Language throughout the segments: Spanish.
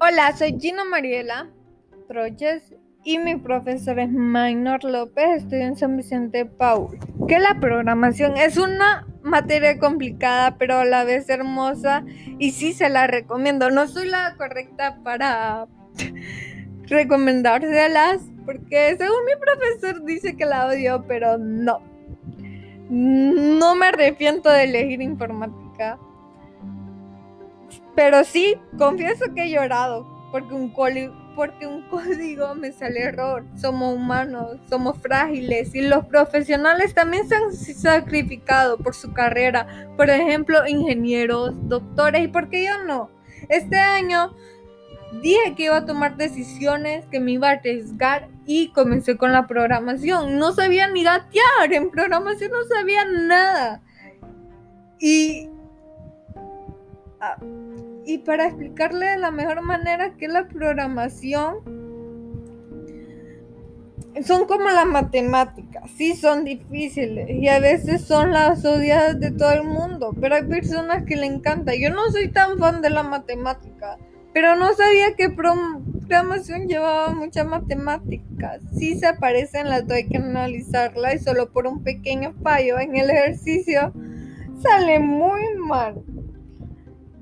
Hola, soy Gina Mariela Troches y mi profesor es Maynor López, estudio en San Vicente Paul. Que la programación es una materia complicada, pero a la vez hermosa y sí se la recomiendo. No soy la correcta para recomendárselas, porque según mi profesor dice que la odio, pero no. No me arrepiento de elegir informática. Pero sí, confieso que he llorado porque un, código me sale error. Somos humanos, somos frágiles y los profesionales también se han sacrificado por su carrera. Por ejemplo, ingenieros, doctores y por qué yo no. Este año dije que iba a tomar decisiones, que me iba a arriesgar y comencé con la programación. No sabía ni gatear, en programación no sabía nada. Y, ah, y para explicarle de la mejor manera que la programación son como las matemáticas, sí son difíciles y a veces son las odiadas de todo el mundo, pero hay personas que le encanta. Yo no soy tan fan de la matemática pero no sabía que programación llevaba mucha matemática. Sí se aparece en la hay que analizarla y solo por un pequeño fallo en el ejercicio sale muy mal.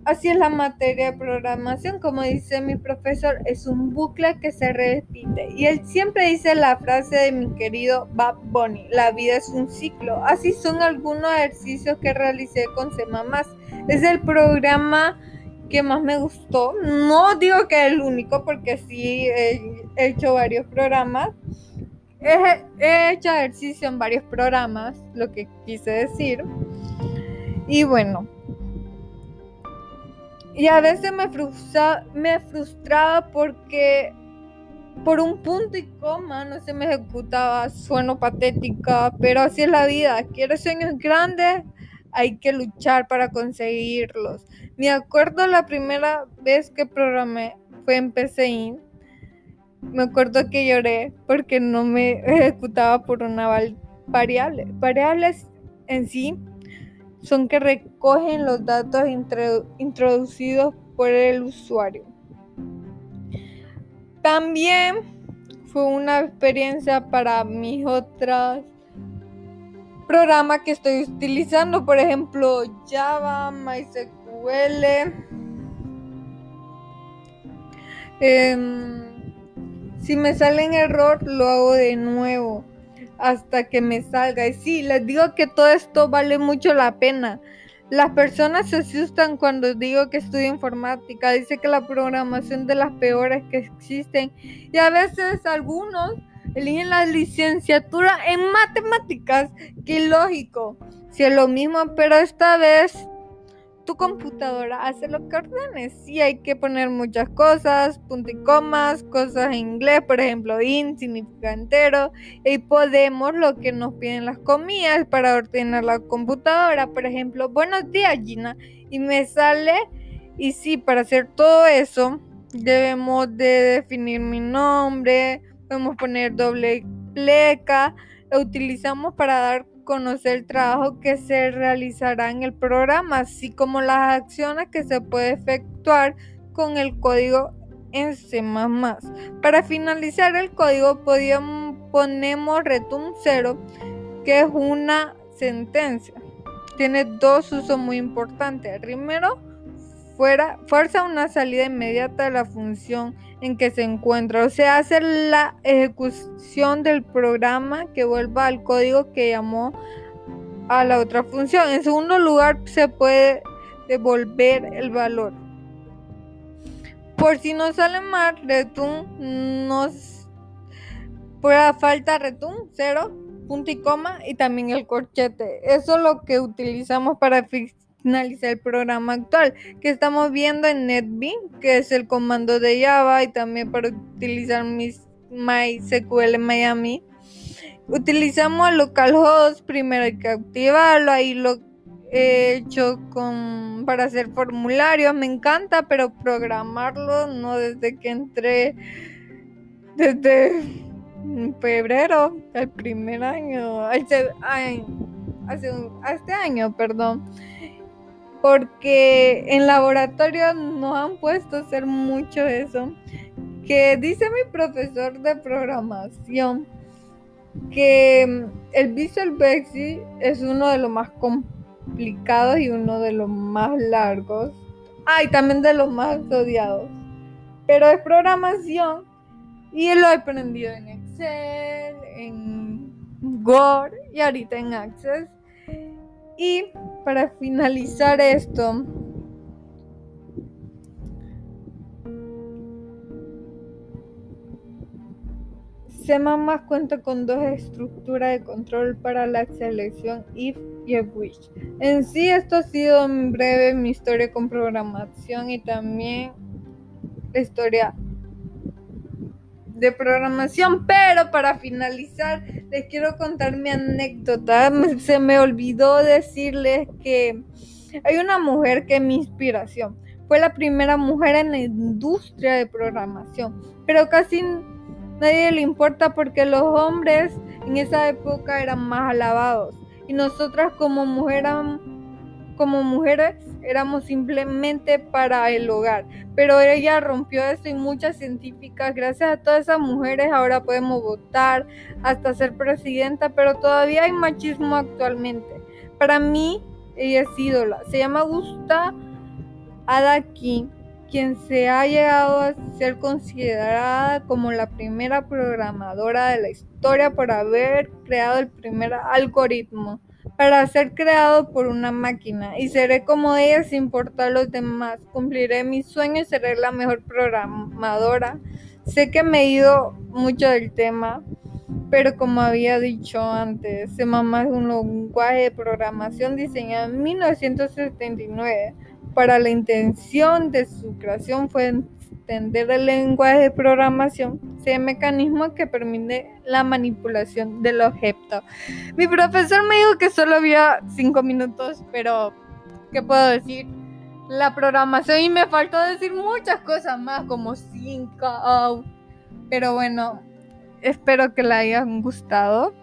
Así es la materia de programación, como dice mi profesor, es un bucle que se repite. Y él siempre dice la frase de mi querido Bob Bunny, la vida es un ciclo. Así son algunos ejercicios que realicé con Semamás. Es el programa que más me gustó. No digo que es el único, porque sí he, hecho varios programas. He, hecho ejercicio en varios programas, lo que quise decir. Y bueno. Y a veces me, me frustraba porque por un punto y coma no se me ejecutaba. Sueno patética, pero así es la vida. Quiero sueños grandes, hay que luchar para conseguirlos. Me acuerdo la primera vez que programé fue en PCI. Me acuerdo que lloré porque no me ejecutaba por una variable. Variables en sí son que recogen los datos introducidos por el usuario. También fue una experiencia para mis otras programa que estoy utilizando, por ejemplo, Java, MySQL. Em, si me sale en error, lo hago de nuevo hasta que me salga. Y sí, les digo que todo esto vale mucho la pena. Las personas se asustan cuando digo que estudio informática. Dice que la programación de las peores que existen. Y a veces algunos eligen la licenciatura en matemáticas. Qué lógico. Si es lo mismo, pero esta vez tu computadora hace lo que ordenes. Sí, hay que poner muchas cosas, punto y comas, cosas en inglés, por ejemplo, in significa entero. Y podemos lo que nos piden las comillas para ordenar la computadora. Por ejemplo, buenos días, Gina. Y me sale, y sí, para hacer todo eso, debemos de definir mi nombre, podemos poner doble pleca, lo utilizamos para dar conocer el trabajo que se realizará en el programa, así como las acciones que se puede efectuar con el código en C++. Para finalizar el código ponemos return 0, que es una sentencia. Tiene dos usos muy importantes. Primero, fuera, fuerza una salida inmediata de la función en que se encuentra, o sea, hacer la ejecución del programa que vuelva al código que llamó a la otra función. En segundo lugar, se puede devolver el valor. Por si no sale mal, return nos por falta return 0, punto y coma y también el corchete. Eso es lo que utilizamos para finalizar el programa actual que estamos viendo en NetBeans, que es el comando de Java y también para utilizar mis MySQL Miami. Utilizamos localhost, primero hay que activarlo, ahí lo he hecho con para hacer formularios, me encanta, pero programarlo no desde que entré desde febrero, el primer año, hace, este año, perdón porque en laboratorio nos han puesto a hacer mucho eso. Que dice mi profesor de programación que el Visual Basic es uno de los más complicados y uno de los más largos. Ah, también de los más odiados. Pero es programación y lo he aprendido en Excel, en Word y ahorita en Access. Y para finalizar esto, más cuenta con dos estructuras de control para la selección if y wish. En sí, esto ha sido en breve mi historia con programación y también la historia de programación, pero para finalizar les quiero contar mi anécdota. Se me olvidó decirles que hay una mujer que es mi inspiración. Fue la primera mujer en la industria de programación, pero casi nadie le importa porque los hombres en esa época eran más alabados y nosotras como, como mujeres éramos simplemente para el hogar. Pero ella rompió eso y muchas científicas, gracias a todas esas mujeres, ahora podemos votar, hasta ser presidenta, pero todavía hay machismo actualmente. Para mí, ella es ídola. Se llama Gusta Adaki, quien se ha llegado a ser considerada como la primera programadora de la historia por haber creado el primer algoritmo para ser creado por una máquina y seré como ella sin importar los demás. Cumpliré mis sueños seré la mejor programadora. Sé que me he ido mucho del tema, pero como había dicho antes, C++ es un lenguaje de programación diseñado en 1979 para la intención de su creación fue entender el lenguaje de programación, sea mecanismo que permite la manipulación del objeto. Mi profesor me dijo que solo había cinco minutos, pero ¿qué puedo decir? La programación y me faltó decir muchas cosas más como cinco, pero bueno, espero que le hayan gustado.